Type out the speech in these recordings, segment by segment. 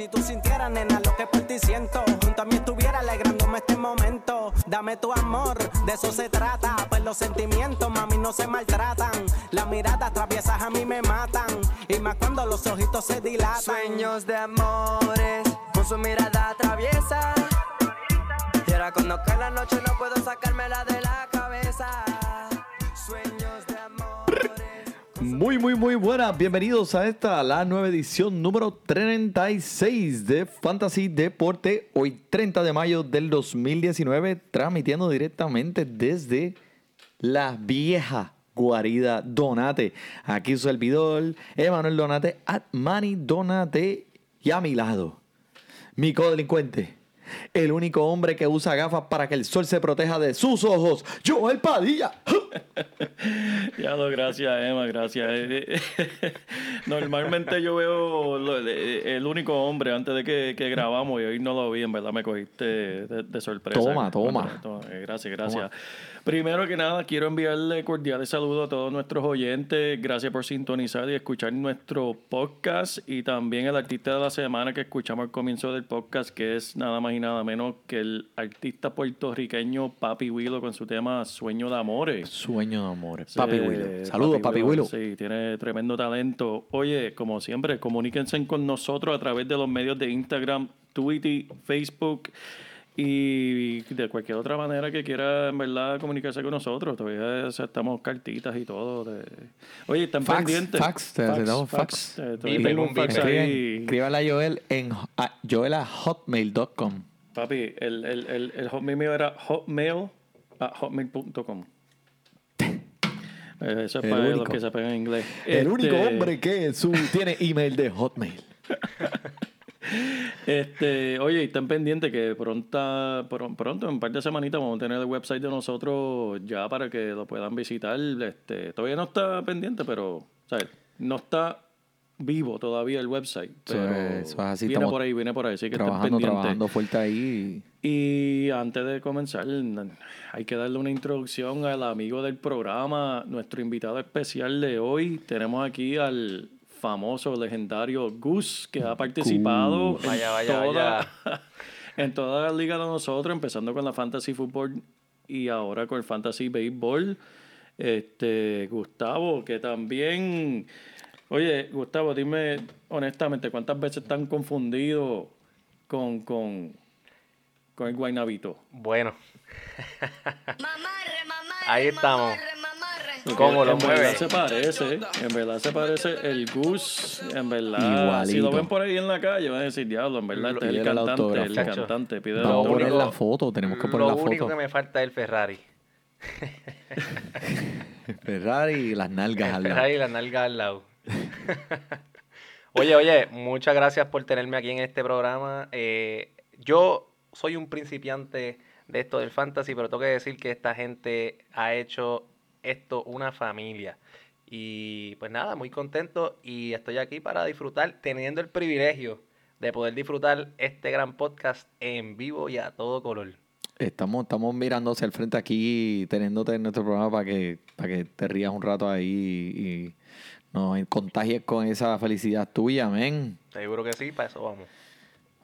Si tú sintieras, nena, lo que por ti siento, junto a mí estuviera alegrándome este momento. Dame tu amor, de eso se trata. Pues los sentimientos, mami, no se maltratan. Las miradas traviesas a mí me matan. Y más cuando los ojitos se dilatan. Sueños de amores, con su mirada traviesa. Y ahora cuando cae la noche no puedo sacármela de la cabeza. Sueños de amores. Muy, muy, muy buenas. Bienvenidos a esta, la nueva edición número 36 de Fantasy Deporte. Hoy 30 de mayo del 2019, transmitiendo directamente desde la vieja guarida Donate. Aquí su servidor, Emanuel Donate, at Manny Donate. Y a mi lado, mi codelincuente. El único hombre que usa gafas para que el sol se proteja de sus ojos, Joel Padilla. Ya lo, gracias Emma, gracias. Eh, eh, Normalmente yo veo lo- el único hombre antes de que, que grabamos y hoy no lo vi, en verdad me cogiste de, de sorpresa. Toma, toma. Toma, eh, Gracias, gracias. Primero que nada, quiero enviarle cordiales saludos a todos nuestros oyentes. Gracias por sintonizar y escuchar nuestro podcast y también el artista de la semana que escuchamos al comienzo del podcast, que es nada más y nada menos que el artista puertorriqueño Papi Willow con su tema Sueño de Amores. Sueño de amores. Papi Willow. Saludos, Papi Willow. Sí, tiene tremendo talento. Oye, como siempre, comuníquense con nosotros a través de los medios de Instagram, Twitter, Facebook y de cualquier otra manera que quiera, en verdad, comunicarse con nosotros. Todavía aceptamos cartitas y todo. de- Oye, están Fax, pendientes. fax, te aceptamos fax. Un un fax vipe. ahí. Escríbale a Joel en a joelahotmail.com. Papi, el, el, el, el hotmail mío era hotmail a hotmail.com. Eh, Eso es El para los único. que sepan en inglés. El único Este, hombre que su, tiene email de Hotmail. Este, oye, y estén pendientes que pronto, pronto, en un par de semanitas, vamos a tener el website de nosotros ya para que lo puedan visitar. Este, todavía no está pendiente, pero ¿sabes? no está vivo todavía el website. Eso Pero es- eso es así, viene por ahí, viene por ahí, así que Trabajando, trabajando fuerte ahí. Y antes de comenzar, hay que darle una introducción al amigo del programa, nuestro invitado especial de hoy. Tenemos aquí al famoso, legendario Gus, que ha participado en, Vaya, vaya, toda, en todas las ligas de nosotros, empezando con la Fantasy Football y ahora con el Fantasy Baseball. Este, Gustavo, que también... Oye, Gustavo, dime honestamente, ¿cuántas veces están confundidos con, con, con el guaynabito? Bueno, Mamarre, mamarre, Ahí estamos. mamarre. ¿Cómo lo en mueve? verdad se parece, en verdad se parece el Gus, en verdad. Si lo Igualito. ven por ahí en la calle, van a decir, diablo, en verdad, este es el Pídele el cantante, el autógrafo. cantante, pide el Vamos a poner autógrafo. la foto, tenemos que poner lo la único foto. que me falta es el Ferrari. Ferrari y las nalgas El al lado. Ferrari y la nalga al lado. oye, oye, muchas gracias por tenerme aquí en este programa. Eh, yo soy un principiante de esto del fantasy, pero tengo que decir que esta gente ha hecho esto una familia. Y pues nada, muy contento y estoy aquí para disfrutar, teniendo el privilegio de poder disfrutar este gran podcast en vivo y a todo color. Estamos, estamos mirando hacia el frente aquí, teniéndote en nuestro programa para que, para que te rías un rato ahí y nos contagies con esa felicidad tuya, amén. Seguro que sí, para eso vamos.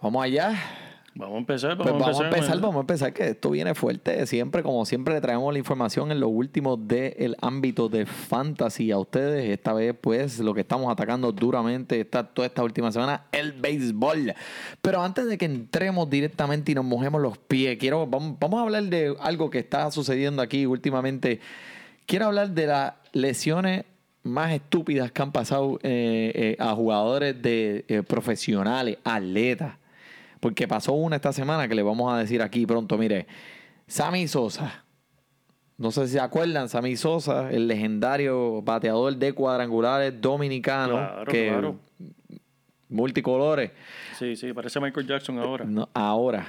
Vamos allá. Vamos a empezar, Pues vamos a empezar, vamos a empezar, que esto viene fuerte. Siempre, como siempre, le traemos la información en lo último del ámbito de fantasy a ustedes. Esta vez, pues, lo que estamos atacando duramente esta, toda esta última semana, el béisbol. Pero antes de que entremos directamente y nos mojemos los pies, quiero, vamos, vamos a hablar de algo que está sucediendo aquí últimamente. Quiero hablar de las lesiones más estúpidas que han pasado eh, eh, a jugadores de eh, profesionales, atletas. Porque pasó una esta semana que le vamos a decir aquí pronto. Mire, Sammy Sosa. No sé si se acuerdan, Sammy Sosa, el legendario bateador de cuadrangulares dominicano. Claro, que claro. multicolores. Sí, sí, parece Michael Jackson ahora. No, ahora.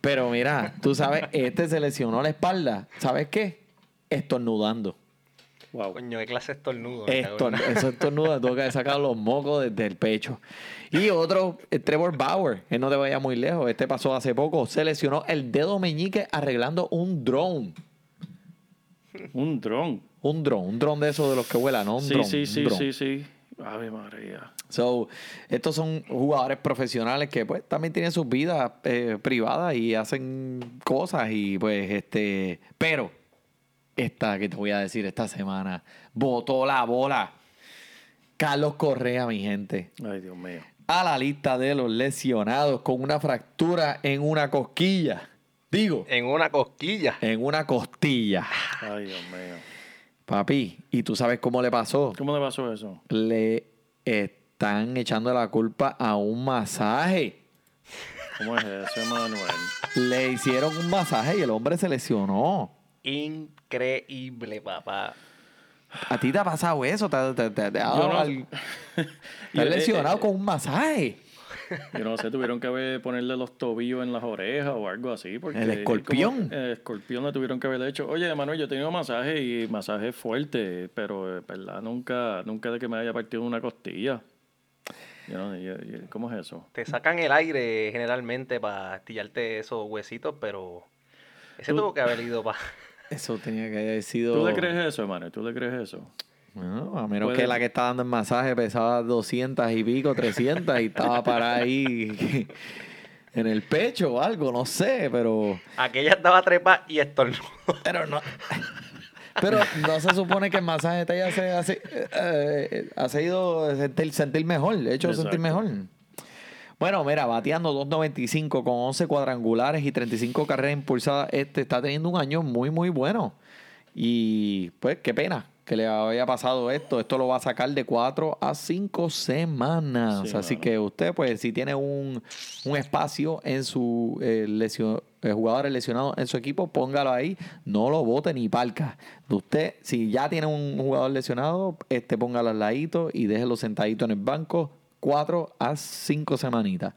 Pero mira, tú sabes, este se lesionó la espalda. ¿Sabes qué? Estornudando. Wow. Coño, qué clase de estornudo. me cago Estor, en la- eso estornuda, tengo que sacar los mocos desde el pecho. Y otro, eh, Trevor Bauer, él no te vaya muy lejos, este pasó hace poco, se lesionó el dedo meñique arreglando un drone. Un dron. Un drone, un drone de esos de los que vuelan, ¿no? Un Sí, drone, sí, sí, drone. sí, sí. Ave María. So, estos son jugadores profesionales que pues también tienen sus vidas eh, privadas y hacen cosas y pues este, pero esta que te voy a decir esta semana botó la bola. Carlos Correa, mi gente, Ay, Dios mío. A la lista de los lesionados con una fractura en una cosquilla. Digo, En una cosquilla. en una costilla. Ay, Dios mío. Papi, ¿y tú sabes cómo le pasó? ¿Cómo le pasó eso? Le están echando la culpa a un masaje. ¿Cómo es eso, Manuel? Le hicieron un masaje y el hombre se lesionó. Increíble, papá. ¿A ti te ha pasado eso? ¿Te, te, te- te ha dado no- al- te has eh, lesionado eh, con un masaje? Yo no sé, tuvieron que haber- ponerle los tobillos en las orejas o algo así. Porque El escorpión. como- El escorpión le tuvieron que haber hecho. Oye, Manuel, yo he tenido masaje y masaje fuerte, pero, eh, ¿verdad? Nunca, nunca de que me haya partido una costilla. Yo no- yo- yo- ¿Cómo es eso? Te sacan el aire generalmente para estillarte esos huesitos, pero ese Tú- tuvo que haber ido para... Eso tenía que haber sido... ¿Tú le crees eso, Manuel? ¿Tú le crees eso? No, a menos Puede- que la que está dando el masaje pesaba 200 y pico, 300 y estaba parada ahí en el pecho o algo, no sé, pero... Aquella estaba trepa y estornudó. Pero no... Pero no se supone que el masaje te hace, hace, eh, hace ido sentir, sentir mejor, hecho sentir mejor. Bueno, mira, bateando 2.95 con 11 cuadrangulares y 35 carreras impulsadas, este está teniendo un año muy, muy bueno. Y pues qué pena que le haya pasado esto. Esto lo va a sacar de 4 a 5 semanas. Sí, Así que usted, pues, si tiene un, un espacio en su eh, lesio- eh, jugadores lesionados en su equipo, póngalo ahí. No lo vote ni palca. Usted, si ya tiene un jugador lesionado, este póngalo al ladito y déjelo sentadito en el banco 4 a 5 semanitas.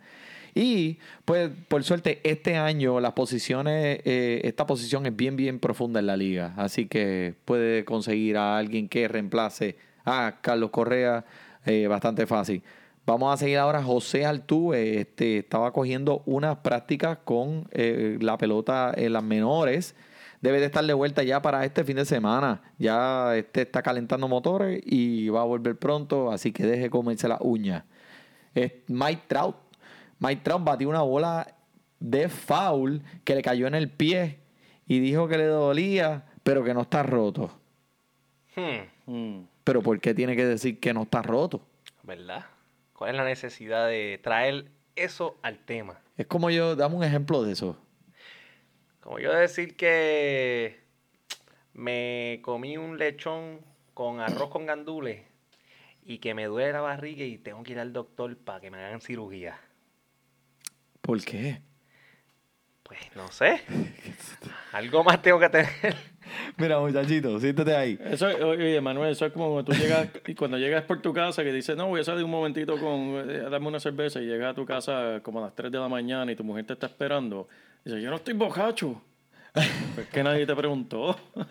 Y pues por suerte este año las posiciones, eh, esta posición es bien bien profunda en la liga, así que puede conseguir a alguien que reemplace a Carlos Correa eh, bastante fácil. Vamos a seguir ahora José Altuve, este estaba cogiendo unas prácticas con eh, la pelota en las menores. Debe de estar de vuelta ya para este fin de semana. Ya este está calentando motores y va a volver pronto, así que deje comerse las uñas. Es Mike Trout. Mike Trout batió una bola de foul que le cayó en el pie y dijo que le dolía, pero que no está roto. Hmm, Mm. Pero ¿por qué tiene que decir que no está roto? ¿Verdad? ¿Cuál es la necesidad de traer eso al tema? Es como yo, dame un ejemplo de eso. Como yo decir que me comí un lechón con arroz con gandules y que me duele la barriga y tengo que ir al doctor para que me hagan cirugía. ¿Por qué? Pues no sé. Algo más tengo que tener. Mira, muchachito, siéntate ahí. Eso, oye, Manuel, eso es como cuando tú llegas, y cuando llegas por tu casa que dices, no, voy a salir un momentito con, eh, a darme una cerveza y llegas a tu casa como a las 3 de la mañana y tu mujer te está esperando. Y dices, yo no estoy bocacho. Pues que nadie te preguntó.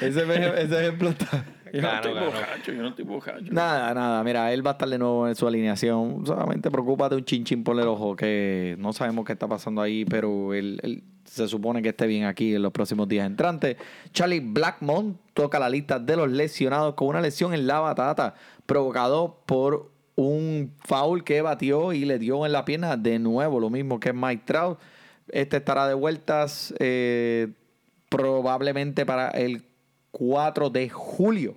Ese, ese ejemplo está... Yo no estoy claro. yo no estoy bocacho. Nada, nada, mira, él va a estar de nuevo en su alineación. Solamente preocúpate un chinchín por el ojo, que no sabemos qué está pasando ahí, pero él, él se supone que esté bien aquí en los próximos días entrantes. Charlie Blackmon toca la lista de los lesionados con una lesión en la batata, provocado por un foul que batió y le dio en la pierna de nuevo, lo mismo que Mike Trout. Este estará de vueltas eh, probablemente para el 4 de julio.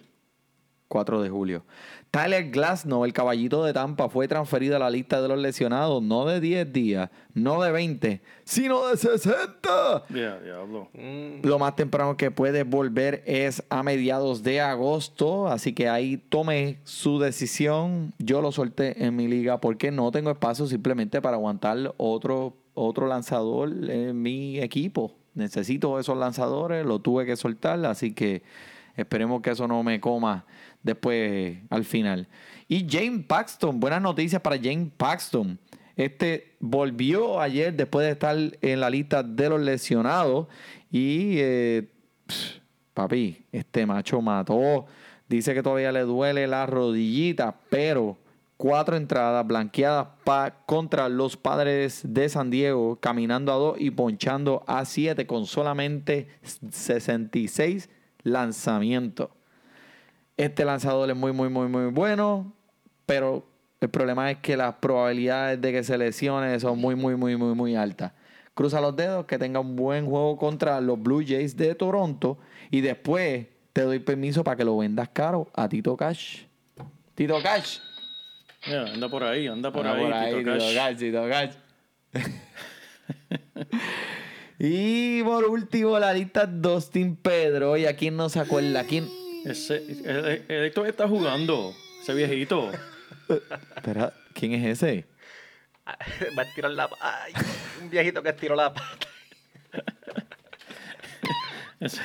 4 de julio. Tyler Glasnow, el caballito de Tampa, fue transferido a la lista de los lesionados, no de 10 días, no de 20, sino de 60. Ya, diablo. Mm, Lo más temprano que puede volver es a mediados de agosto, así que ahí tome su decisión. Yo lo solté en mi liga porque no tengo espacio simplemente para aguantar otro, otro lanzador en mi equipo. Necesito esos lanzadores, lo tuve que soltar, así que Esperemos que eso no me coma después al final. Y James Paxton, buenas noticias para James Paxton. Este volvió ayer después de estar en la lista de los lesionados. Y, eh, papi, este macho mató. Dice que todavía le duele la rodillita, pero cuatro entradas blanqueadas contra los padres de San Diego, caminando a dos y ponchando a siete con solamente 66 lanzamientos. Este lanzador es muy, muy, muy, muy bueno, pero el problema es que las probabilidades de que se lesione son muy, muy, muy, muy, muy altas. Cruza los dedos, que tenga un buen juego contra los Blue Jays de Toronto y después te doy permiso para que lo vendas caro a Tito Cash. Tito Cash. Anda por ahí, anda por Anda ahí. por ahí, Tito Cash. Cash, Tito Cash. y por último, la lista Dustin Pedro. ¿Y a quién no se acuerda? ¿Quién? Ese, el, el, el- está jugando, ese viejito. Espera, ¿quién es ese? Va a estirar la Ay, un viejito que estiró la pata. Ese,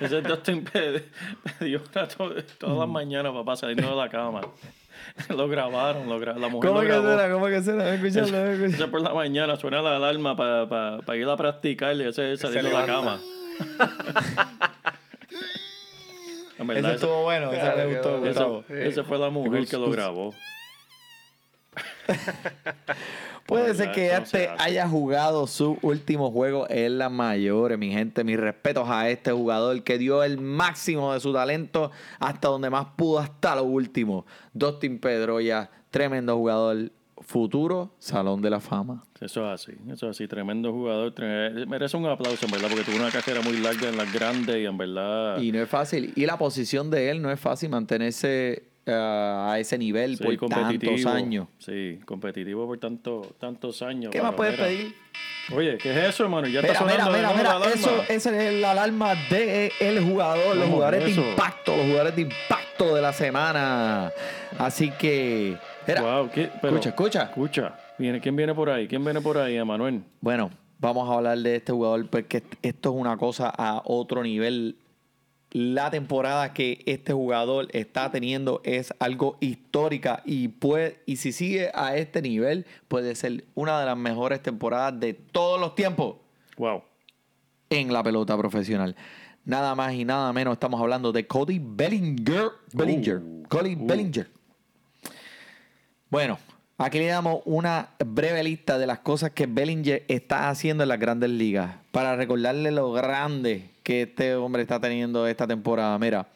ese Dustin Pedro dio todas las mañanas, papá, saliendo de la cama. Lo grabaron, lo gra- la mujer ¿Cómo lo que grabó. será? ¿Cómo que será? Escucharlo, por la mañana suena la alarma para ir a practicar y ese saliendo de la cama. En verdad, Ese ese- estuvo bueno, ese me gustó. ese fue la mujer que lo grabó. Puede ser ya, que este hace. haya jugado su último juego en la mayores, mi gente. Mis respetos a este jugador que dio el máximo de su talento hasta donde más pudo hasta lo último. Dustin Pedroya, tremendo jugador. Futuro, Salón de la Fama. Eso es así, eso es así, tremendo jugador. merece un aplauso, en verdad, porque tuvo una carrera muy larga en las grandes y en verdad. Y no es fácil. Y la posición de él no es fácil mantenerse eh, a ese nivel sí, por tantos años. Sí, competitivo por tanto, tantos años. ¿Qué pero más puedes mira. pedir? Oye, ¿qué es eso, hermano? Ya Mira, está mira, sonando de mira, mira, eso, esa es la alarma del jugador, los ¿Cómo jugadores de impacto, los jugadores de impacto de la semana. Así que, mira, Wow, ¿qué? Pero- escucha, escucha. Escucha, viene, ¿quién viene por ahí? ¿Quién viene por ahí, Emanuel? Bueno, vamos a hablar de este jugador porque esto es una cosa a otro nivel. La temporada que este jugador está teniendo es algo histórica y puede y si sigue a este nivel puede ser una de las mejores temporadas de todos los tiempos. Wow. en la pelota profesional. Nada más y nada menos estamos hablando de Cody Bellinger. Bellinger. Uh, Cody uh. Bellinger. Bueno, aquí le damos una breve lista de las cosas que Bellinger está haciendo en las grandes ligas para recordarle lo grande que este hombre está teniendo esta temporada. Mira,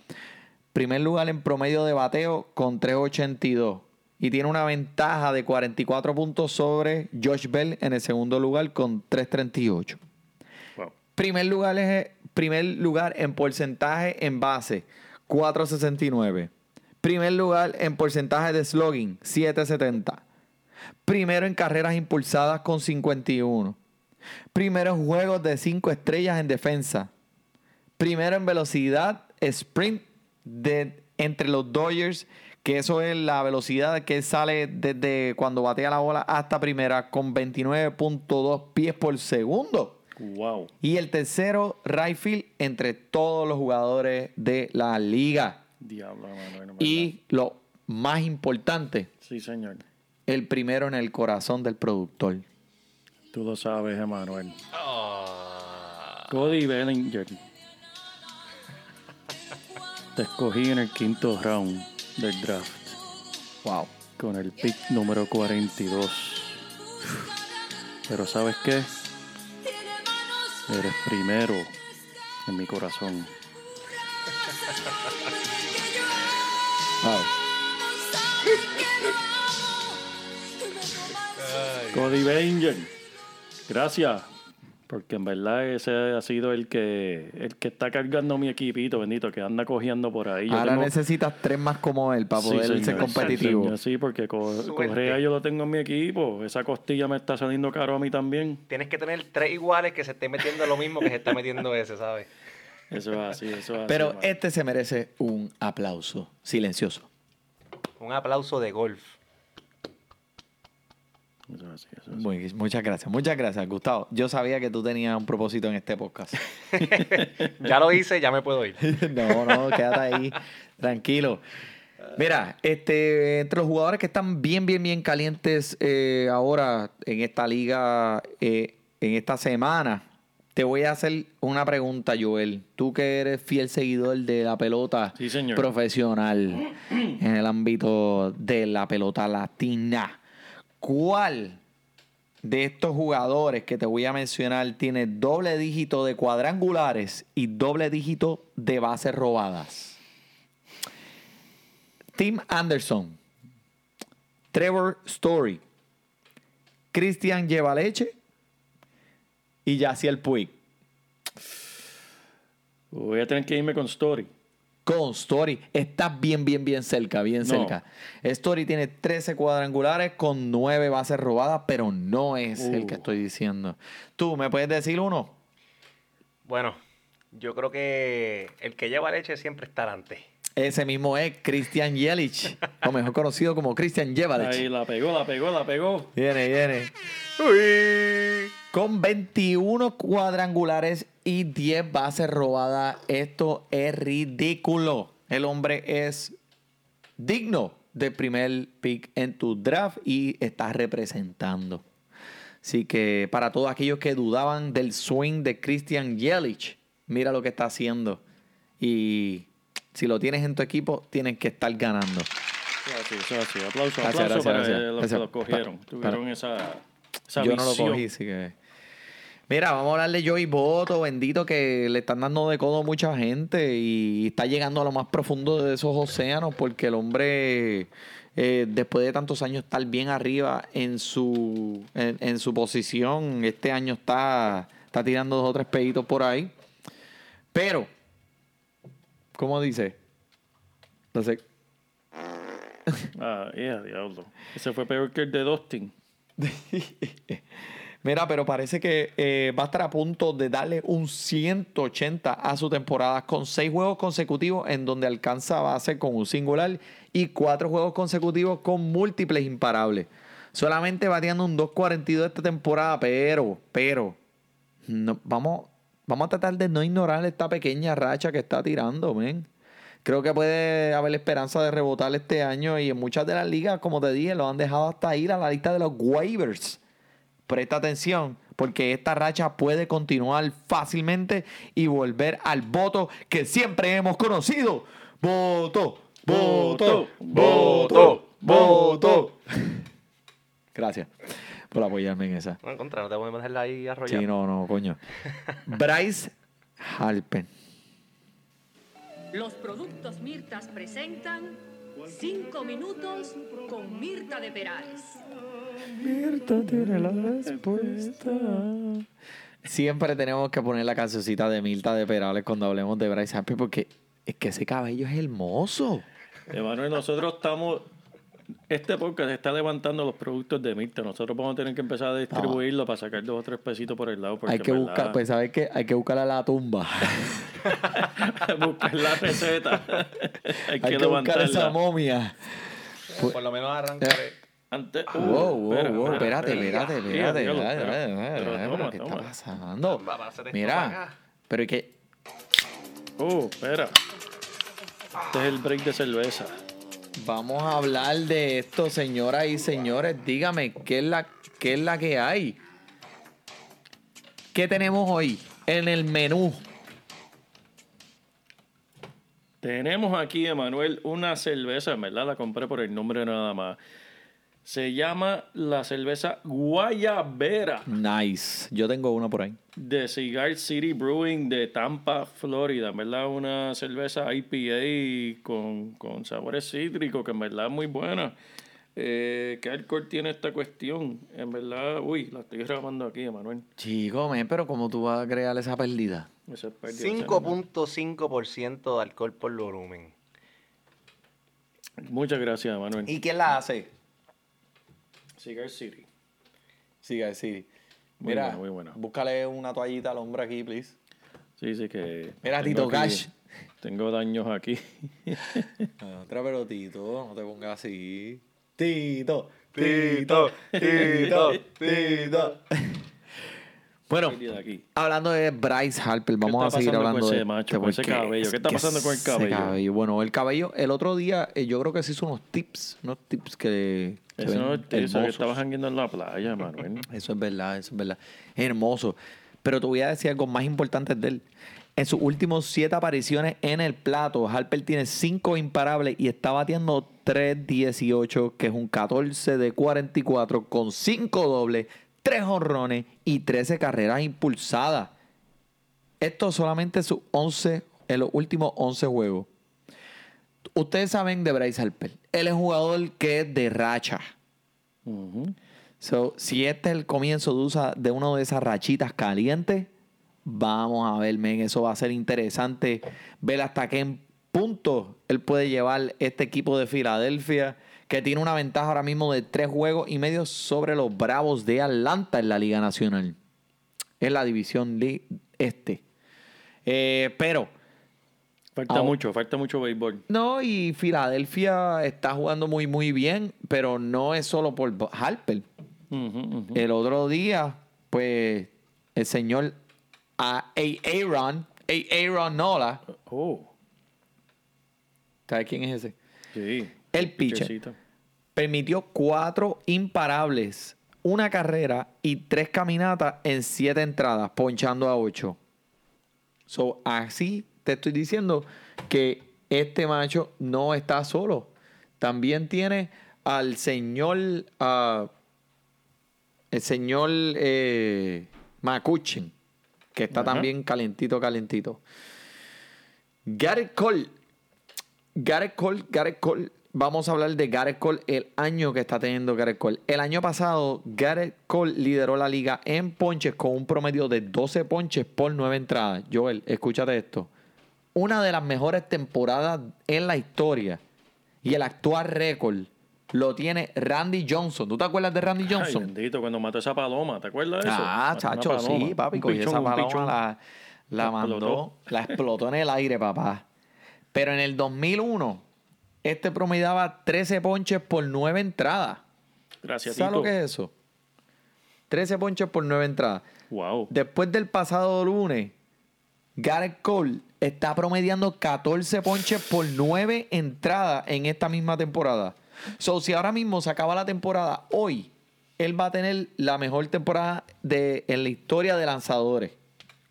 primer lugar en promedio de bateo con 382 y tiene una ventaja de 44 puntos sobre Josh Bell en el segundo lugar con 338. Wow. Primer lugar, es, primer lugar en porcentaje en base, 469. Primer lugar en porcentaje de slugging, 770. Primero en carreras impulsadas con 51. Primero en juegos de 5 estrellas en defensa. Primero en velocidad sprint de, entre los Dodgers, que eso es la velocidad que sale desde cuando batea la bola hasta primera con 29.2 pies por segundo. Wow. Y el tercero, right field, entre todos los jugadores de la liga. Diablo, en verdad. Y lo más importante, Sí, señor. El primero en el corazón del productor. Tú lo sabes, Emanuel. Ah. Cody Bellinger. Te escogí en el quinto round del draft Wow. con el pick número 42. Pero ¿sabes qué? Eres primero en mi corazón. Wow. Cody Bellinger. Gracias. Porque en verdad ese ha sido el que el que está cargando mi equipito, bendito, que anda cogiendo por ahí. Yo Ahora tengo- necesitas tres más como él para Sí, poder ser competitivo. Sí, señor, Sí, porque Co- Suerte. Correa yo lo tengo en mi equipo. Esa costilla me está saliendo caro a mí también. Tienes que tener tres iguales que se estén metiendo lo mismo que se está metiendo ese, ¿sabes? Eso es así, eso es así. Pero este se merece un aplauso silencioso. Un aplauso de golf. Eso es así, eso es así. Muy- muchas gracias, muchas gracias, Gustavo. Yo sabía que tú tenías un propósito en este podcast. Ya lo hice, ya me puedo ir. no, no, quédate ahí, tranquilo. Mira, este, entre los jugadores que están bien, bien, bien calientes eh, ahora en esta liga, eh, en esta semana, te voy a hacer una pregunta, Joel. Tú que eres fiel seguidor de la pelota Sí, señor. profesional en el ámbito de la pelota latina, ¿cuál de estos jugadores que te voy a mencionar tiene doble dígito de cuadrangulares y doble dígito de bases robadas? Tim Anderson, Trevor Story, Christian Llevaleche y Yaciel Puig. Voy a tener que irme con Story. Con Story está bien, bien, bien cerca, bien No. cerca. Story tiene 13 cuadrangulares con 9 bases robadas, pero no es el que Uh. estoy diciendo. ¿Tú me puedes decir uno? Bueno, yo creo que el que lleva leche siempre está antes. Ese mismo es Christian Yelich, o mejor conocido como Christian Ahí Yelich. la pegó, la pegó, la pegó. Viene, viene. Con 21 cuadrangulares y 10 bases robadas. Esto es ridículo. El hombre es digno de primer pick en tu draft y está representando. Así que para todos aquellos que dudaban del swing de Christian Yelich, mira lo que está haciendo. Y si lo tienes en tu equipo, tienes que estar ganando. Es así. Aplauso, Gracias, aplauso gracias, para gracias. los Gracias. que lo cogieron. Tuvieron esa, esa Yo no lo visión. cogí, así que. Mira, vamos a hablar de Joey Boto, bendito, que le están dando de codo a mucha gente y está llegando a lo más profundo de esos océanos porque el hombre, eh, después de tantos años estar bien arriba en su, en, en su posición, este año está, está tirando dos o tres peditos por ahí. Pero, ¿cómo dice? Entonces, Ah, yeah, diablo. Ese fue peor que el de Dustin. Mira, pero parece que eh, va a estar a punto de darle un 180 a su temporada con seis juegos consecutivos en donde alcanza base con un singular y cuatro juegos consecutivos con múltiples imparables. Solamente bateando un 2.42 esta temporada, pero, pero, no, vamos, vamos a tratar de no ignorar esta pequeña racha que está tirando, men. Creo que puede haber esperanza de rebotar este año y en muchas de las ligas, como te dije, lo han dejado hasta ir a la lista de los waivers. Presta atención, porque esta racha puede continuar fácilmente y volver al voto que siempre hemos conocido. Voto, voto, voto, voto. Gracias por apoyarme en esa. No, en contra, no te podemos dejarla ahí arrollada. Sí, no, no, coño. Bryce Halpen. Los productos Mirtas presentan 5 minutos con Mirta de Perales. Siempre tenemos que poner la cancioncita de Milta de Perales cuando hablemos de Bryce Harper porque es que ese cabello es hermoso. Emanuel, nosotros estamos. Este podcast está levantando los productos de Mirta. Nosotros vamos a tener que empezar a distribuirlo para sacar dos o tres pesitos por el lado. Porque Hay que en buscar, verdad, pues sabes que hay que buscarle a la tumba. buscar la receta. Hay, hay que buscar esa momia. Por lo menos arrancaré. Antes, uh, Wow, wow, espera, wow, espérate, espérate, espérate, ¿qué toma. está pasando? Va a hacer esto para Mira, pero es que Uh, espera. Este es el break de cerveza. Vamos a hablar de esto, señoras y señores. Dígame, ¿qué es la, qué es la que hay? ¿Qué tenemos hoy en el menú? Tenemos aquí, Emanuel, una cerveza, verdad la compré por el nombre nada más. Se llama la cerveza Guayabera Nice. Yo tengo una por ahí. de Cigar City Brewing de Tampa, Florida. En verdad, una cerveza IPA con, con sabores cítricos, que en verdad es muy buena. Eh, ¿Qué alcohol tiene esta cuestión? En verdad, uy, la estoy grabando aquí, Emanuel. Chico, men, pero ¿cómo tú vas a crear esa pérdida? Esa es pérdida de sangre. 5.5% de alcohol por volumen. Muchas gracias, Emanuel. ¿Y quién la hace? Cigar City. Siga, sí. Muy Mira, bueno, muy bueno. búscale una toallita al hombre aquí, please. Sí, sí que... Mira, Tito aquí- Cash. Tengo daños aquí. Otra, pero Tito, no te pongas así. Tito, Tito, Tito, Tito. Bueno, de aquí. hablando de Bryce Harper, vamos a seguir hablando ese de macho, con ese cabello? ¿Qué está pasando con el cabello? Bueno, el cabello, el otro día, eh, yo creo que se hizo unos tips, unos tips que Eso no es que estabas jangueando en la playa, Manuel. Eso es verdad, eso es verdad. Hermoso. Pero te voy a decir algo más importante de él. En sus últimos siete apariciones en el plato, Harper tiene cinco imparables y está batiendo 3-18, que es un 14 de 44, con cinco dobles, tres honrones y 13 carreras impulsadas. Esto solamente sus 11, en los últimos 11 juegos. Ustedes saben de Bryce Harper. Él es un jugador que es de racha. So, si este es el comienzo de, usa, de una de esas rachitas calientes, vamos a ver, men. Eso va a ser interesante ver hasta qué punto él puede llevar este equipo de Filadelfia, que tiene una ventaja ahora mismo de tres juegos y medio sobre los Bravos de Atlanta en la Liga Nacional. Es la división este. Eh, pero. Falta mucho, falta mucho béisbol. No, y Filadelfia está jugando muy, muy bien, pero no es solo por Harper. El otro día, pues, el señor a Aaron, A- Aaron Nola, Oh, ¿sabes quién es ese? sí. El pitcher. Permitió cuatro imparables, una carrera y tres caminatas en siete entradas, ponchando a ocho. So, así te estoy diciendo que este macho no está solo. También tiene al señor, ah, el señor eh, Makuchin, que está también calentito, calentito. Garrett Cole. Garrett Cole, Garrett Cole. Vamos a hablar de Garrett Cole, el año que está teniendo Garrett Cole. El año pasado, Garrett Cole lideró la liga en ponches con un promedio de 12 ponches por 9 entradas. Joel, escúchate esto. Una de las mejores temporadas en la historia y el actual récord lo tiene Randy Johnson. ¿Tú te acuerdas de Randy Ay, Johnson? bendito, cuando mató esa paloma, ¿te acuerdas de eso? Ah, Mató chacho, sí, papi. Cogió esa paloma, la, la La mandó, explotó. la explotó en el aire, papá. Pero en el 2001, este promediaba 13 ponches por 9 entradas. Gracias, ¿Sabes lo que es eso? 13 ponches por 9 entradas. Wow. Después del pasado lunes, Garrett Cole está promediando 14 ponches por 9 entradas en esta misma temporada. So, si ahora mismo se acaba la temporada hoy, él va a tener la mejor temporada de, en la historia de lanzadores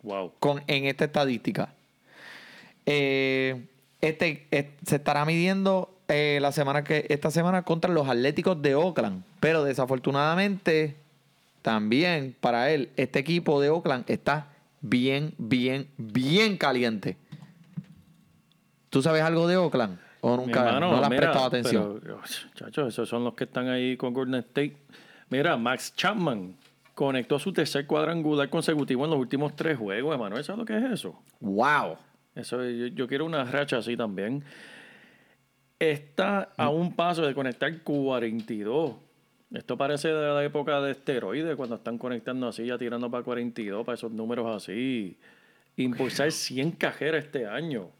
Wow. con, en esta estadística. Eh, este, se estará midiendo eh, la semana que, esta semana contra los Atléticos de Oakland. Pero desafortunadamente, también para él, este equipo de Oakland está bien, bien, bien caliente. ¿Tú sabes algo de Oakland? ¿O nunca hermano, no le has mira, prestado atención? pero, chacho, esos son los que están ahí con Golden State. Mira, Max Chapman conectó su tercer cuadrangular consecutivo en los últimos tres juegos, Emanuel. ¿Sabes lo que es eso? ¡Wow! Eso, yo, yo quiero una racha así también. Está a un paso de conectar 42. Esto parece de la época de esteroides, cuando están conectando así, ya tirando para 42, para esos números así. Impulsar 100 cajeras este año.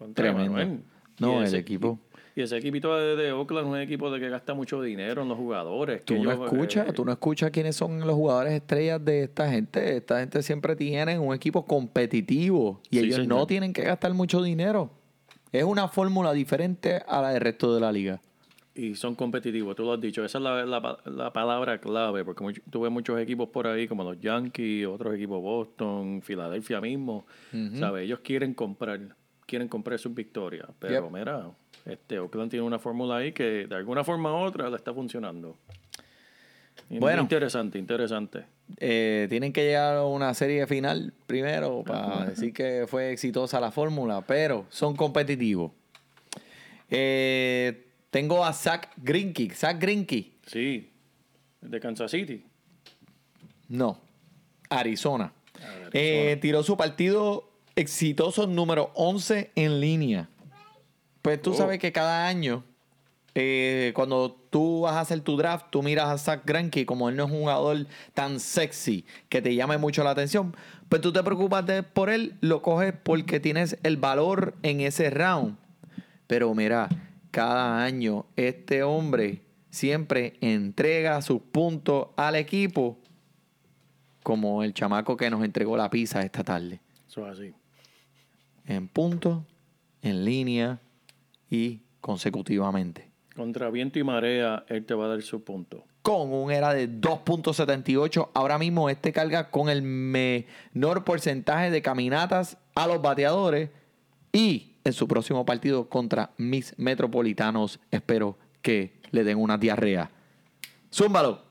Contra Tremendo. Manuel. No, el equipo. Y ese equipito de, de Oakland es un equipo de que gasta mucho dinero en los jugadores. Tú que no escuchas, eh, tú no escuchas quiénes son los jugadores estrellas de esta gente. Esta gente siempre tiene un equipo competitivo y Sí, ellos no tienen que gastar mucho dinero. Es una fórmula diferente a la del resto de la liga. Y son competitivos, tú lo has dicho. Esa es la, la pa- la palabra clave, porque much- tuve muchos equipos por ahí, como los Yankees, otros equipos Boston, Filadelfia mismo. ¿Sabes? Ellos quieren comprar, quieren comprar sus victorias. Pero Yep. mira, este Oakland tiene una fórmula ahí que de alguna forma u otra le está funcionando. Bueno. Interesante, interesante. Eh, tienen que llegar a una serie final primero para decir que fue exitosa la fórmula, pero son competitivos. Eh, tengo a Zach Greinke. Zach Greinke. Sí, de Kansas City. No, Arizona. Arizona. Eh, tiró su partido exitoso número 11 en línea. Pues tú Oh. sabes que cada año, eh, cuando tú vas a hacer tu draft, tú miras a Zach Greinke, como él no es un jugador tan sexy que te llame mucho la atención, pues tú te preocupas de- por él, lo coges porque tienes el valor en ese round. Pero mira, cada año este hombre siempre entrega sus puntos al equipo, como el chamaco que nos entregó la pizza esta tarde. Eso es así. En puntos, en línea y consecutivamente. Contra viento y marea, él te va a dar su punto. Con un era de 2.78. Ahora mismo este carga con el menor porcentaje de caminatas a los bateadores. Y en su próximo partido contra mis metropolitanos, espero que le den una diarrea. Zúmbalo.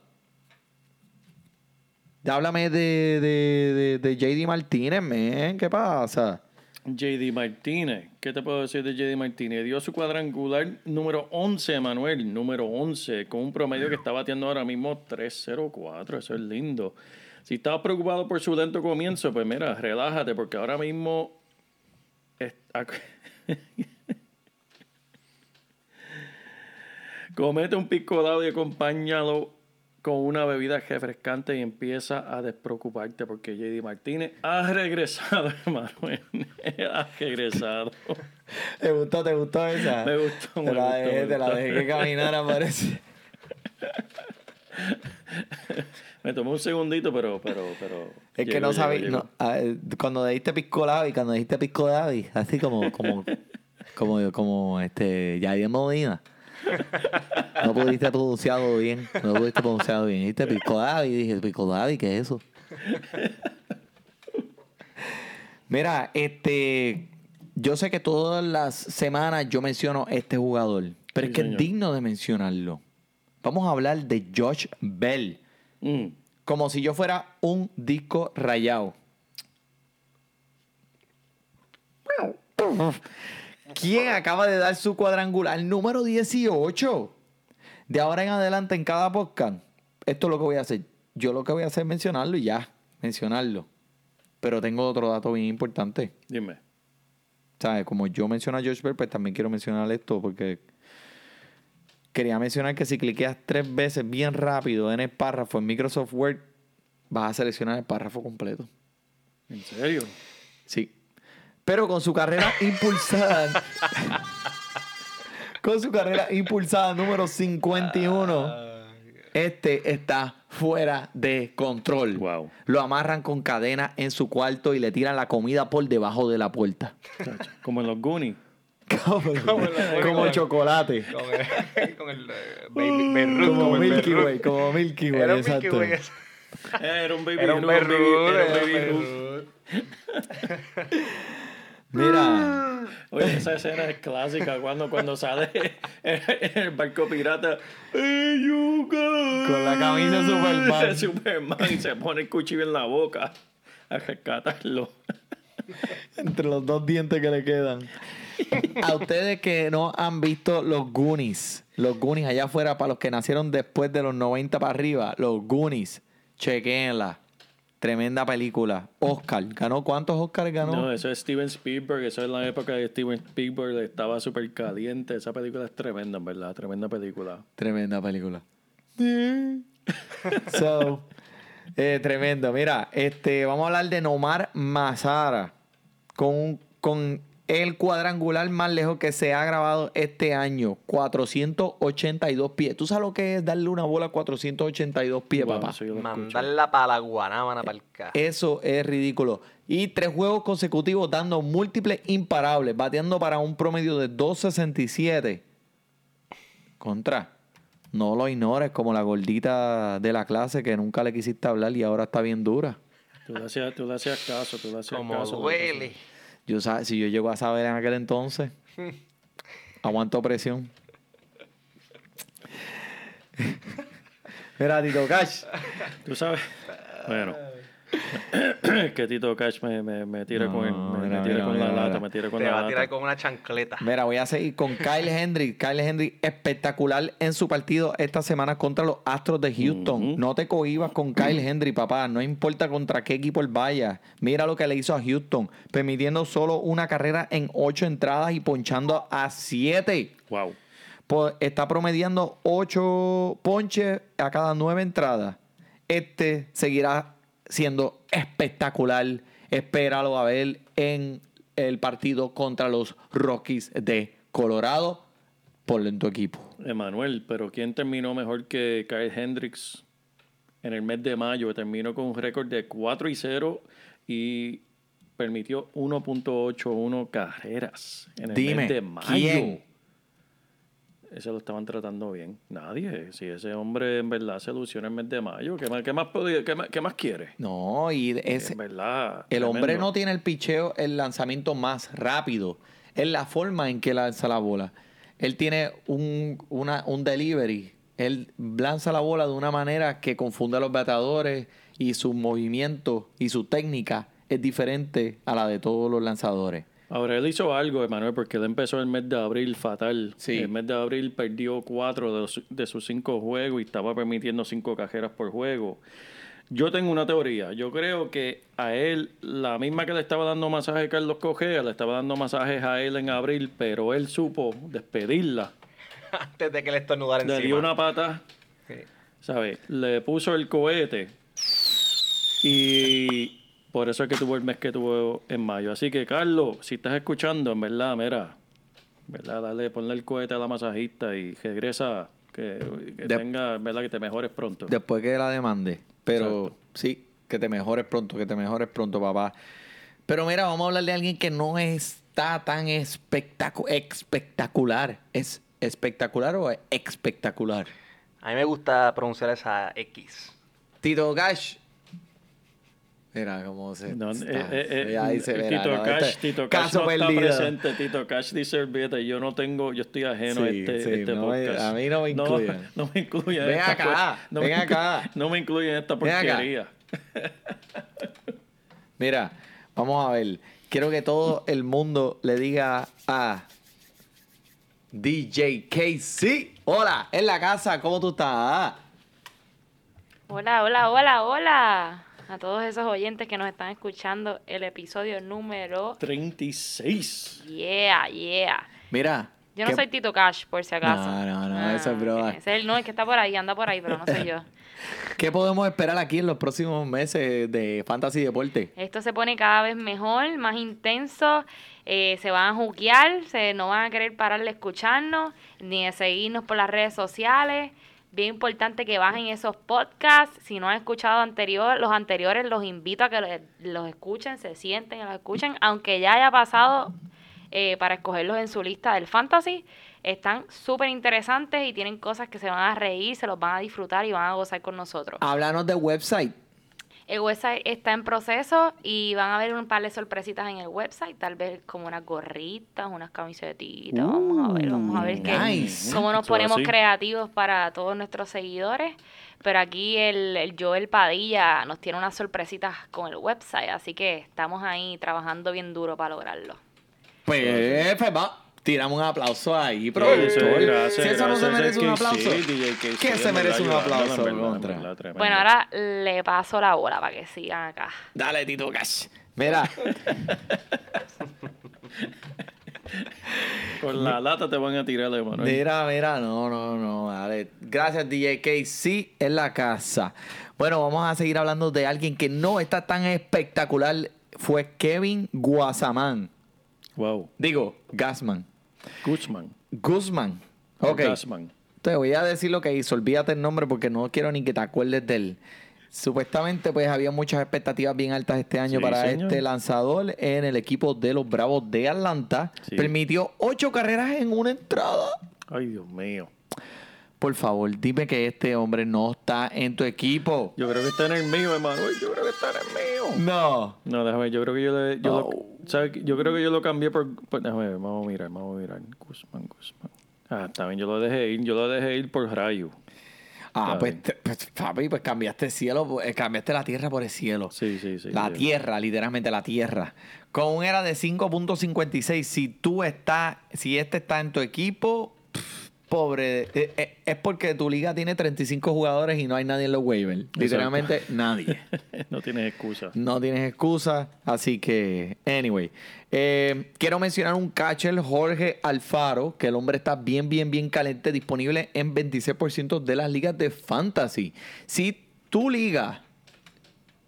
Háblame de, de, de, de JD Martínez, men. ¿Qué pasa? JD Martínez, ¿qué te puedo decir de JD Martínez? Dio su cuadrangular número 11, Manuel, número 11, con un promedio que está batiendo ahora mismo 3.04, eso es lindo. Si estabas preocupado por su lento comienzo, pues mira, relájate, porque ahora mismo... Comete un pico dado y acompáñalo con una bebida refrescante y empieza a despreocuparte porque JD Martínez ha regresado, Manuel. ha regresado. ¿Te gustó? ¿Te gustó esa? Me gustó, Te me la gustó, dejé, me te la dejé que caminara, parece. Me tomó un segundito, pero, pero, pero. Es que no sabía. no, cuando dijiste pisco labi, cuando dijiste pisco así como, como, como, como este, Yadier Molina. No pudiste pronunciarlo bien. No pudiste pronunciarlo bien. Dijiste pisco labi, dije, pisco labi, ¿qué es eso? Mira, este. Yo sé que todas las semanas yo menciono este jugador, pero Sí, es que señor. es digno de mencionarlo. Vamos a hablar de Josh Bell. Mm. Como si yo fuera un disco rayado. ¿Quién acaba de dar su cuadrangular número 18? De ahora en adelante en cada podcast. Esto es lo que voy a hacer. Yo lo que voy a hacer es mencionarlo y ya. Mencionarlo. Pero tengo otro dato bien importante. Dime. ¿Sabes? Como yo menciono a Josh Bell, pues también quiero mencionar esto porque quería mencionar que si cliqueas tres veces bien rápido en el párrafo en Microsoft Word, vas a seleccionar el párrafo completo. ¿En serio? Sí. Pero con su carrera impulsada. con su carrera impulsada número 51. Este está fuera de control. Wow. Lo amarran con cadena en su cuarto y le tiran la comida por debajo de la puerta. Como en los Goonies. Como, la- como chocolate. Con el, con el eh, baby, Como como el Milky. Way, como Milky Way, Era un Milky exacto. Way. Era un baby Era un Ruth, baby- era un era un baby Ruth. Beirut. Mira, Oye, esa escena es clásica cuando, cuando sale el barco pirata. ¡Hey! Con la camisa de Superman. Superman y se pone el cuchillo en la boca a rescatarlo. entre los dos dientes que le quedan. A ustedes que no han visto los Goonies, los Goonies allá afuera, para los que nacieron después de los 90 para arriba, los Goonies, chequenla. Tremenda película. Oscar. ¿Ganó cuántos Oscars ganó? No, eso es Steven Spielberg. Eso es la época de Steven Spielberg. Estaba súper caliente. Esa película es tremenda, en ¿verdad? Tremenda película. Tremenda película. so, eh, tremendo. Mira, este, vamos a hablar de Nomar Mazara con, con el cuadrangular más lejos que se ha grabado este año. 482 pies. ¿Tú sabes lo que es darle una bola a 482 pies, Wow, papá? Mandarla para la guanábana, para el ca. Eso es ridículo. Y tres juegos consecutivos dando múltiples imparables, bateando para un promedio de 2.67. Contra. No lo ignores como la gordita de la clase que nunca le quisiste hablar y ahora está bien dura. Tú le hacías, tú le hacías caso, tú le hacías Como caso. duele. Yo si yo llego a saber en aquel entonces, aguanto presión. Mira, Tito Cash. Tú sabes. Bueno. que Tito Cash me, me, me tira No, con, el- me, me tira mira, con mira, la lata, me tira con Te la va a tirar con una chancleta. Mira, voy a seguir con Kyle Hendry. Kyle Hendry espectacular en su partido esta semana contra los Astros de Houston. No te cohibas con Kyle Hendry, papá. No importa contra qué equipo él vaya. Mira lo que le hizo a Houston, permitiendo solo una carrera en ocho entradas y ponchando a siete. Wow. Po- está promediando ocho ponches a cada nueve entradas. Este seguirá siendo espectacular. Espéralo a ver en el partido contra los Rockies de Colorado. Ponlo en tu equipo. Emanuel, pero ¿quién terminó mejor que Kyle Hendricks en el mes de mayo? Terminó con un récord de 4 y 0 y permitió 1.81 carreras en el Dime, mes de mayo. ¿quién? Ese lo estaban tratando bien. Nadie. Si ese hombre en verdad se ilusiona en el mes de mayo, ¿qué más, qué más, podía- qué más, qué más quiere? No, y es, en verdad. el hombre no tiene el picheo, el lanzamiento más rápido. Es la forma en que lanza la bola. Él tiene un, una, un delivery. Él lanza la bola de una manera que confunde a los bateadores y su movimiento y su técnica es diferente a la de todos los lanzadores. Ahora, él hizo algo, Emanuel, porque él empezó el mes de abril fatal. Sí. El mes de abril perdió cuatro de, los- de sus cinco juegos y estaba permitiendo cinco cajeras por juego. Yo tengo una teoría. Yo creo que a él, la misma que le estaba dando masaje a Carlos Cogea, le estaba dando masajes a él en abril, pero él supo despedirla. Antes de que le estornudara Le encima. dio una pata, Sí. ¿sabes? Le puso el cohete y por eso es que tuvo el mes que tuvo en mayo. Así que, Carlos, si estás escuchando, en verdad, mira, en verdad, dale, ponle el cohete a la masajista y regresa, que, que De- tenga, en verdad, que te mejores pronto. Después que la demande. Pero Exacto. sí, que te mejores pronto, que te mejores pronto, papá. Pero mira, vamos a hablar de alguien que no está tan espectacu- espectacular. ¿Es espectacular o espectacular? A mí me gusta pronunciar esa X. Tito Cash. Mira cómo se. No, está. eh, eh, eh, Ahí se verá, Tito ¿no? Cash, Este Tito Cash caso no perdido. está presente. Tito Cash dice, olvídate, yo no tengo, yo estoy ajeno a este, sí, este no me- podcast. a mí no me incluyan. No, me incluyan. Ven en esta acá, no ven me acá. No me incluyen en esta porquería. Mira, vamos a ver. Quiero que todo el mundo le diga a DJ KC. Hola, en la casa, ¿cómo tú estás? Hola, hola, hola, hola. A todos esos oyentes que nos están escuchando el episodio número... 36. Yeah, yeah. Mira. Yo no ¿qué- soy Tito Cash, por si acaso. No, no, no, eso es broma. Ese es el, no, el que está por ahí, anda por ahí, pero no soy yo. ¿Qué podemos esperar aquí en los próximos meses de Fantasy Deporte? Esto se pone cada vez mejor, más intenso. eh, se van a juquear, se no van a querer parar de escucharnos, ni de seguirnos por las redes sociales. Bien importante que bajen esos podcasts. Si no han escuchado anterior, los anteriores, los invito a que los escuchen, se sienten y los escuchen, aunque ya haya pasado eh, para escogerlos en su lista del fantasy. Están súper interesantes y tienen cosas que se van a reír, se los van a disfrutar y van a gozar con nosotros. Háblanos de website. El website está en proceso y van a haber un par de sorpresitas en el website, tal vez como unas gorritas, unas camisetitas, vamos a ver, vamos a ver qué, cómo nos ponemos así. creativos para todos nuestros seguidores. Pero aquí el, el Joel Padilla nos tiene unas sorpresitas con el website, así que estamos ahí trabajando bien duro para lograrlo. Pues, pues, va, tiramos un aplauso ahí, Sí, productor. gracias, si eso no se merece un aplauso, ¿qué se merece un aplauso. Bueno, ahora le paso la bola para que sigan acá. Dale, Tito Cash. Mira, Con la lata te van a tirar, Emanuel. mira, mira, no, no, no, dale. Gracias, DJ KC, en la casa. Bueno, vamos a seguir hablando de alguien que no está tan espectacular. Fue Kevin Guasamán. Wow. Digo, Gasman. Guzmán. Guzmán. Ok. Guzmán. Te voy a decir lo que hizo. Olvídate el nombre porque no quiero ni que te acuerdes de él. Supuestamente, pues había muchas expectativas bien altas este año Sí, para señor. este lanzador en el equipo de los Bravos de Atlanta. Sí. Permitió ocho carreras en una entrada. Ay, Dios mío. Por favor, dime que este hombre no está en tu equipo. Yo creo que está en el mío, Emanuel. Yo creo que está en el mío. No. No, déjame, yo creo que yo le, yo, Oh. lo, ¿sabe qué? yo creo que yo lo cambié por, por- déjame ver, vamos a mirar, vamos a mirar. Guzmán, Guzmán. Ah, está bien, yo lo dejé ir, yo lo dejé ir por Rayo. Ah, pues, te- pues, papi, pues cambiaste el cielo, eh, cambiaste la tierra por el cielo. Sí, sí, sí. La sí. tierra, literalmente la tierra. Con un era de 5.56, si tú estás, si este está en tu equipo, pff, pobre, eh, eh, es porque tu liga tiene 35 jugadores y no hay nadie en los waivers. Literalmente nadie. no tienes excusa. No tienes excusa, así que, anyway. Eh, quiero mencionar un catcher, Jorge Alfaro, que el hombre está bien, bien, bien caliente, disponible en 26% de las ligas de fantasy. Si tu liga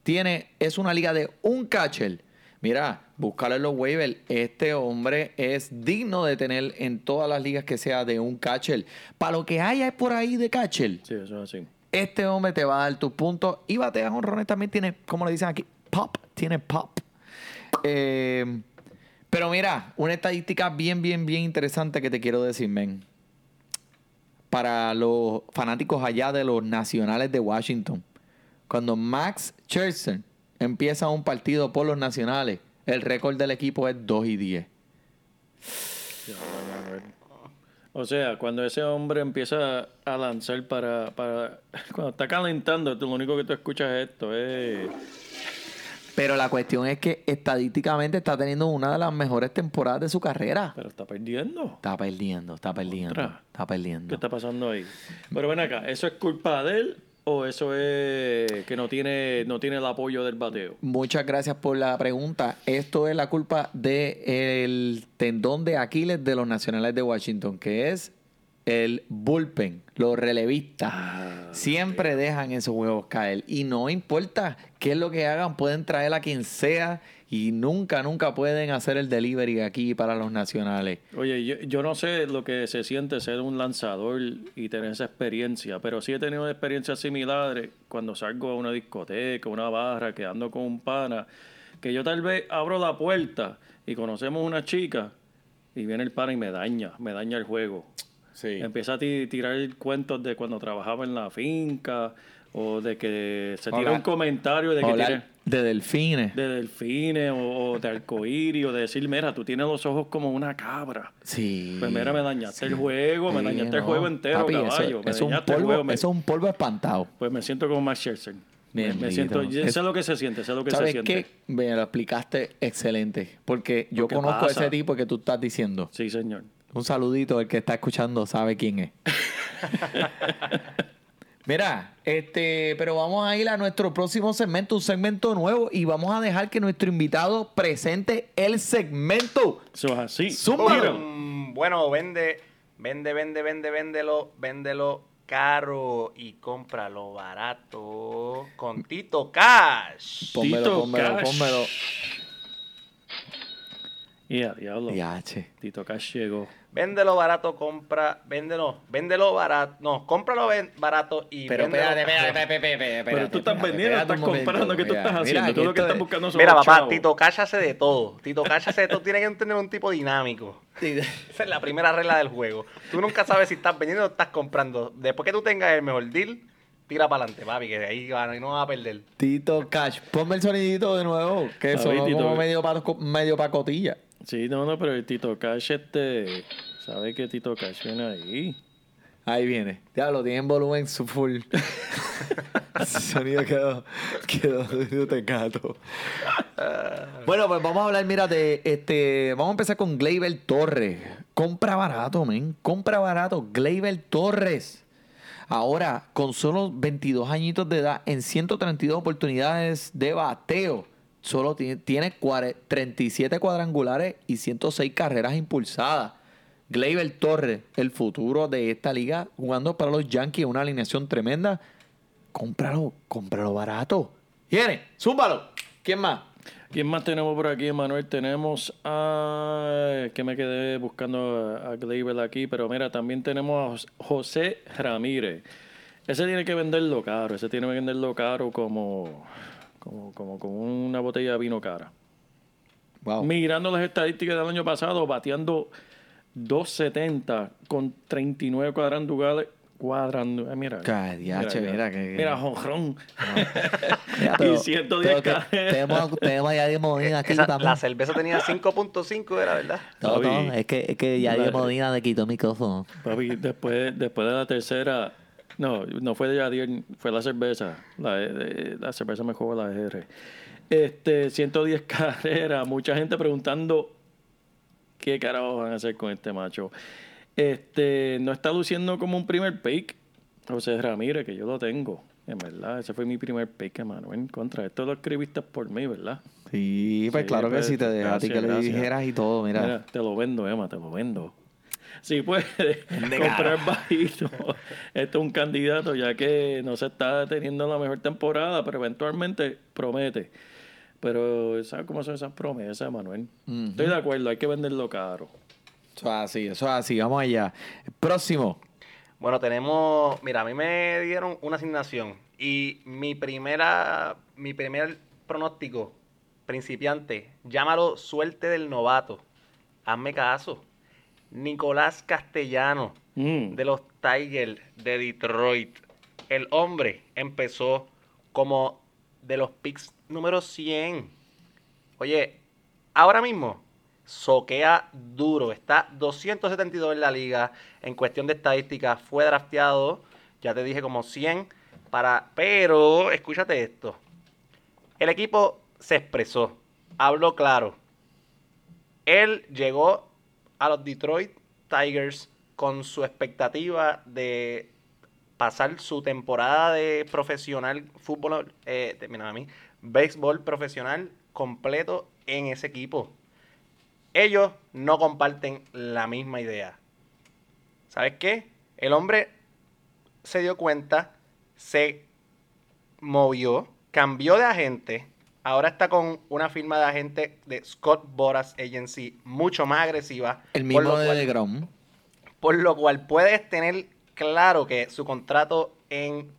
tiene, es una liga de un catcher, Mira, búscalo en los waivers. Este hombre es digno de tener en todas las ligas que sea de un catcher. Para lo que haya por ahí de catcher, Sí, eso es así. este hombre te va a dar tus puntos y batea honrones también tiene, como le dicen aquí, pop, tiene pop. Eh, pero mira, una estadística bien, bien, bien interesante que te quiero decir, men. Para los fanáticos allá de los nacionales de Washington, cuando Max Scherzer empieza un partido por los nacionales, el récord del equipo es 2 y 10. O sea, cuando ese hombre empieza a lanzar para, para cuando está calentando, tú, lo único que tú escuchas es esto, es Pero la cuestión es que estadísticamente está teniendo una de las mejores temporadas de su carrera. pero está perdiendo. Está perdiendo, está perdiendo, Otra. está perdiendo. ¿Qué está pasando ahí? Pero ven acá, ¿eso es culpa de él o eso es que no tiene no tiene el apoyo del bateo? Muchas gracias por la pregunta. Esto es la culpa del tendón de Aquiles de los Nacionales de Washington, que es el bullpen, los relevistas. Siempre dejan esos huevos caer. Y no importa qué es lo que hagan, pueden traer a quien sea y nunca, nunca pueden hacer el delivery aquí para los nacionales. Oye, yo, yo no sé lo que se siente ser un lanzador y tener esa experiencia, pero sí he tenido experiencias similares cuando salgo a una discoteca, una barra, quedando con un pana, que yo tal vez abro la puerta y conocemos una chica y viene el pana y me daña, me daña el juego. Sí. Empieza a ti- tirar cuentos de cuando trabajaba en la finca o de que se tira Hola. un comentario de que tiene de delfines. de delfines o, o de arcoíris o de decir, mira, tú tienes los ojos como una cabra. Sí. Pues mira, me dañaste el juego, me Sí, dañaste el juego entero, Papi, eso- caballo. me eso, es un el polvo, juego. me- eso es un polvo espantado. Pues me siento como Max Scherzer. Me, me siento, yo sé lo que se siente, sé lo que se ¿Sabes siente. qué? Me lo explicaste excelente. Porque yo ¿Qué conozco a ese tipo que tú estás diciendo. Sí, señor. Un saludito, el que está escuchando sabe quién es. Mira, este, pero vamos a ir a nuestro próximo segmento, un segmento nuevo, y vamos a dejar que nuestro invitado presente el segmento. Eso es así. Zúmbalo. Bueno, vende, vende, vende, vende, véndelo, véndelo caro y cómpralo barato con Tito Cash. Pónmelo, Tito pónmelo, Cash. pónmelo. Y a diablo. Ya, che. Tito Cash llegó. Véndelo barato, compra, véndelo, véndelo barato, no, cómpralo barato y Pero espérate, espérate, Pero tú estás vendiendo, estás comprando. ¿Qué tú estás haciendo? Tú lo que estás es- buscando son Mira, papá. Tito Cash hace de todo. Tito Cash hace de todo. Tiene que tener un tipo dinámico. Esa es la primera regla del juego. Tú nunca sabes si estás vendiendo o estás comprando. Después que tú tengas el mejor deal, tira para adelante, papi, que de ahí van- no vas a perder. Tito Cash, ponme el sonidito de nuevo, que Tito. como medio, medio pacotilla. Sí, no, no, pero el Tito Cash, este. ¿Sabe que Tito Cash viene ahí? Ahí viene. Ya lo tiene en volumen su full. Sonido quedó, quedó de tecato. Bueno, pues vamos a hablar, mira, de este. Vamos a empezar con Gleyber Torres. Compra barato, men. Compra barato. Gleyber Torres. Ahora, con solo 22 añitos de edad, en 132 oportunidades de bateo, solo tiene, tiene cuare- 37 cuadrangulares y 106 carreras impulsadas. Gleyber Torres, el futuro de esta liga, jugando para los Yankees, una alineación tremenda. Cómpralo, cómpralo barato. Viene, zúmbalo. ¿Quién más? ¿Quién más tenemos por aquí, Manuel? Tenemos a... que me quedé buscando a, Gleyber aquí, pero mira, también tenemos a Jos- José Ramírez. Ese tiene que venderlo caro, ese tiene que venderlo caro como, como, como, como una botella de vino cara. Wow. Mirando las estadísticas del año pasado, bateando 270 con 39 cuadrangulares. Cuadrando, mira, Cadiache, mira que- mira, jonrón. Mira, y 110 pero que carreras. tenemos, tenemos a Yadier Molina aquí Esa- también. la cerveza tenía 5.5, era verdad. No, no, es que, es que Yadier. Molina le quitó el micrófono. Papi, después, después de la tercera, no, no fue de Yadier, fue la cerveza. La, la cerveza me jugó la R. Este, 110 carreras, mucha gente preguntando qué carajo van a hacer con este macho. Este, no está luciendo como un primer pick. José Ramírez, que yo lo tengo. En verdad, ese fue mi primer pick, hermano. En contra, esto lo escribiste por mí, ¿verdad? Sí, pues Sí, claro que pues, sí, te dejé a ti que le dijeras y todo, mira. Mira, te lo vendo, Emma, te lo vendo. Sí, puede comprar bajito. Esto es un candidato, ya que no se está teniendo la mejor temporada, pero eventualmente promete. Pero, ¿sabes cómo son esas promesas, Manuel? Estoy de acuerdo, hay que venderlo caro. Eso es así, eso es así. Vamos allá. Próximo. Bueno, tenemos, mira, a mí me dieron una asignación y mi primera, mi primer pronóstico, principiante, llámalo suerte del novato. Hazme caso. Nicolás Castellano, Mm. de los Tigers de Detroit. El hombre empezó como de los picks número 100. Oye, ahora mismo soquea duro. Está 272 en la liga. En cuestión de estadística, fue drafteado, ya te dije, como 100. Para, pero, escúchate esto. El equipo se expresó, habló claro. Él llegó a los Detroit Tigers con su expectativa de pasar su temporada de profesional fútbol, eh, a mí, béisbol profesional completo en ese equipo. Ellos no comparten la misma idea. ¿Sabes qué? El hombre se dio cuenta, se movió, cambió de agente, ahora está con una firma de agente de Scott Boras Agency mucho más agresiva. El por mismo lo de cual- DeGrom. por lo cual puedes tener claro que su contrato en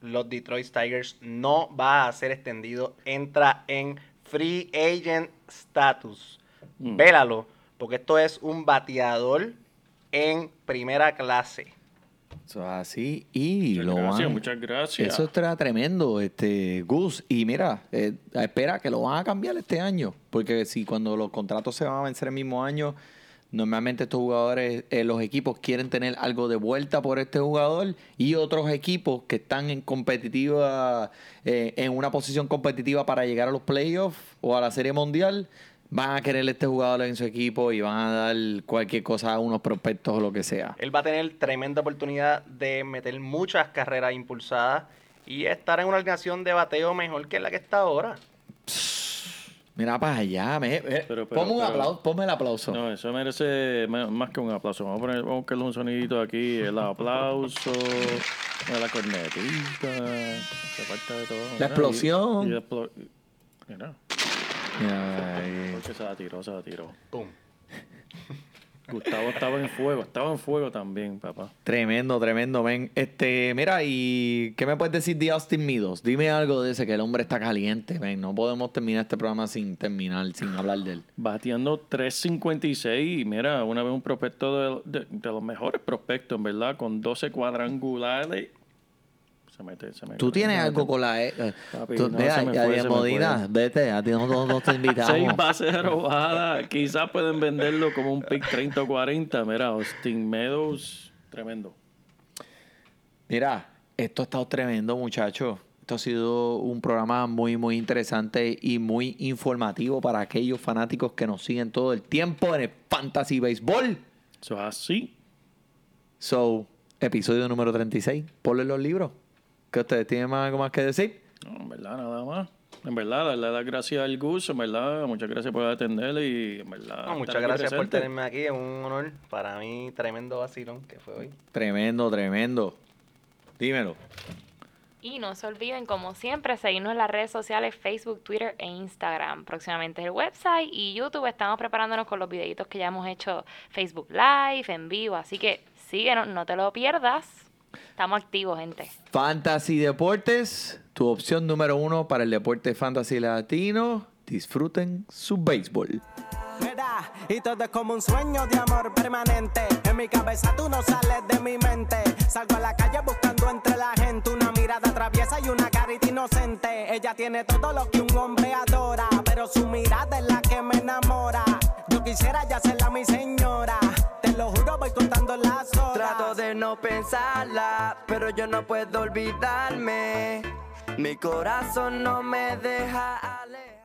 los Detroit Tigers no va a ser extendido. Entra en free agent status. Mm. Vélalo, porque esto es un bateador en primera clase. Eso es así. Y Muchas lo gracias, van- muchas gracias. Eso está tremendo, este Gus. Y mira, eh, espera que lo van a cambiar este año. Porque si cuando los contratos se van a vencer el mismo año, normalmente estos jugadores, eh, los equipos quieren tener algo de vuelta por este jugador. Y otros equipos que están en competitiva, eh, en una posición competitiva para llegar a los playoffs o a la serie mundial, van a querer este jugador en su equipo y van a dar cualquier cosa a unos prospectos o lo que sea. Él va a tener tremenda oportunidad de meter muchas carreras impulsadas y estar en una organización de bateo mejor que la que está ahora. Mira para allá, me, eh, Pero, pero, ponme, un pero- aplauso, ponme el aplauso. No, eso merece más que un aplauso. Vamos a poner vamos a buscarle un sonidito aquí. El aplauso, la cornetita. Se falta de todo. Mira, explosión. y- y la explo- Mira, Ay, se la tiró, se la tiró. ¡Pum! Gustavo estaba en fuego, estaba en fuego también, papá. tremendo, tremendo, ven. Este, mira, ¿y qué me puedes decir de Austin Meadows? Dime algo de ese, que el hombre está caliente, ven. No podemos terminar este programa sin terminar, sin hablar de él. Bateando 3.56 y mira, una vez un prospecto de, de- de los mejores prospectos, en verdad, con 12 cuadrangulares. Se mete, se mete. Tú tienes algo con la... Papi, tú- no, mira, se me fue, Yadier se me Modina, vete, a ti no, no- te Seis invitamos. bases robadas. Quizás pueden venderlo como un pick 30 o 40. Mira, Austin Meadows, tremendo. Mira, esto ha estado tremendo, muchachos. Esto ha sido un programa muy, muy interesante y muy informativo para aquellos fanáticos que nos siguen todo el tiempo en el Fantasy Baseball. Eso es así. So, episodio número 36. Ponle los libros. ¿Qué ustedes tienen más- algo más que decir? No, en verdad, nada más. En verdad, darle las gracias al Gus. En verdad, muchas gracias por atenderle y en verdad. No, muchas gracias por tenerme aquí, es un honor. Para mí, tremendo vacilón que fue hoy. Tremendo, tremendo. Dímelo. Y no se olviden, como siempre, seguirnos en las redes sociales Facebook, Twitter e Instagram. Próximamente el website y YouTube. Estamos preparándonos con los videitos que ya hemos hecho Facebook Live, en vivo. Así que síguenos, no te lo pierdas. Estamos activos, gente. Fantasy Deportes, tu opción número uno para el deporte fantasy latino. Disfruten su béisbol. Mira, y todo es como un sueño de amor permanente. En mi cabeza tú no sales de mi mente. Salgo a la calle buscando entre la gente una mirada traviesa y una carita inocente. Ella tiene todo lo que un hombre adora, pero su mirada es la que me enamora. Yo quisiera ya serla mi señora. Te lo juro, voy contando las horas. Trato de no pensarla, pero yo no puedo olvidarme. Mi corazón no me deja alejar.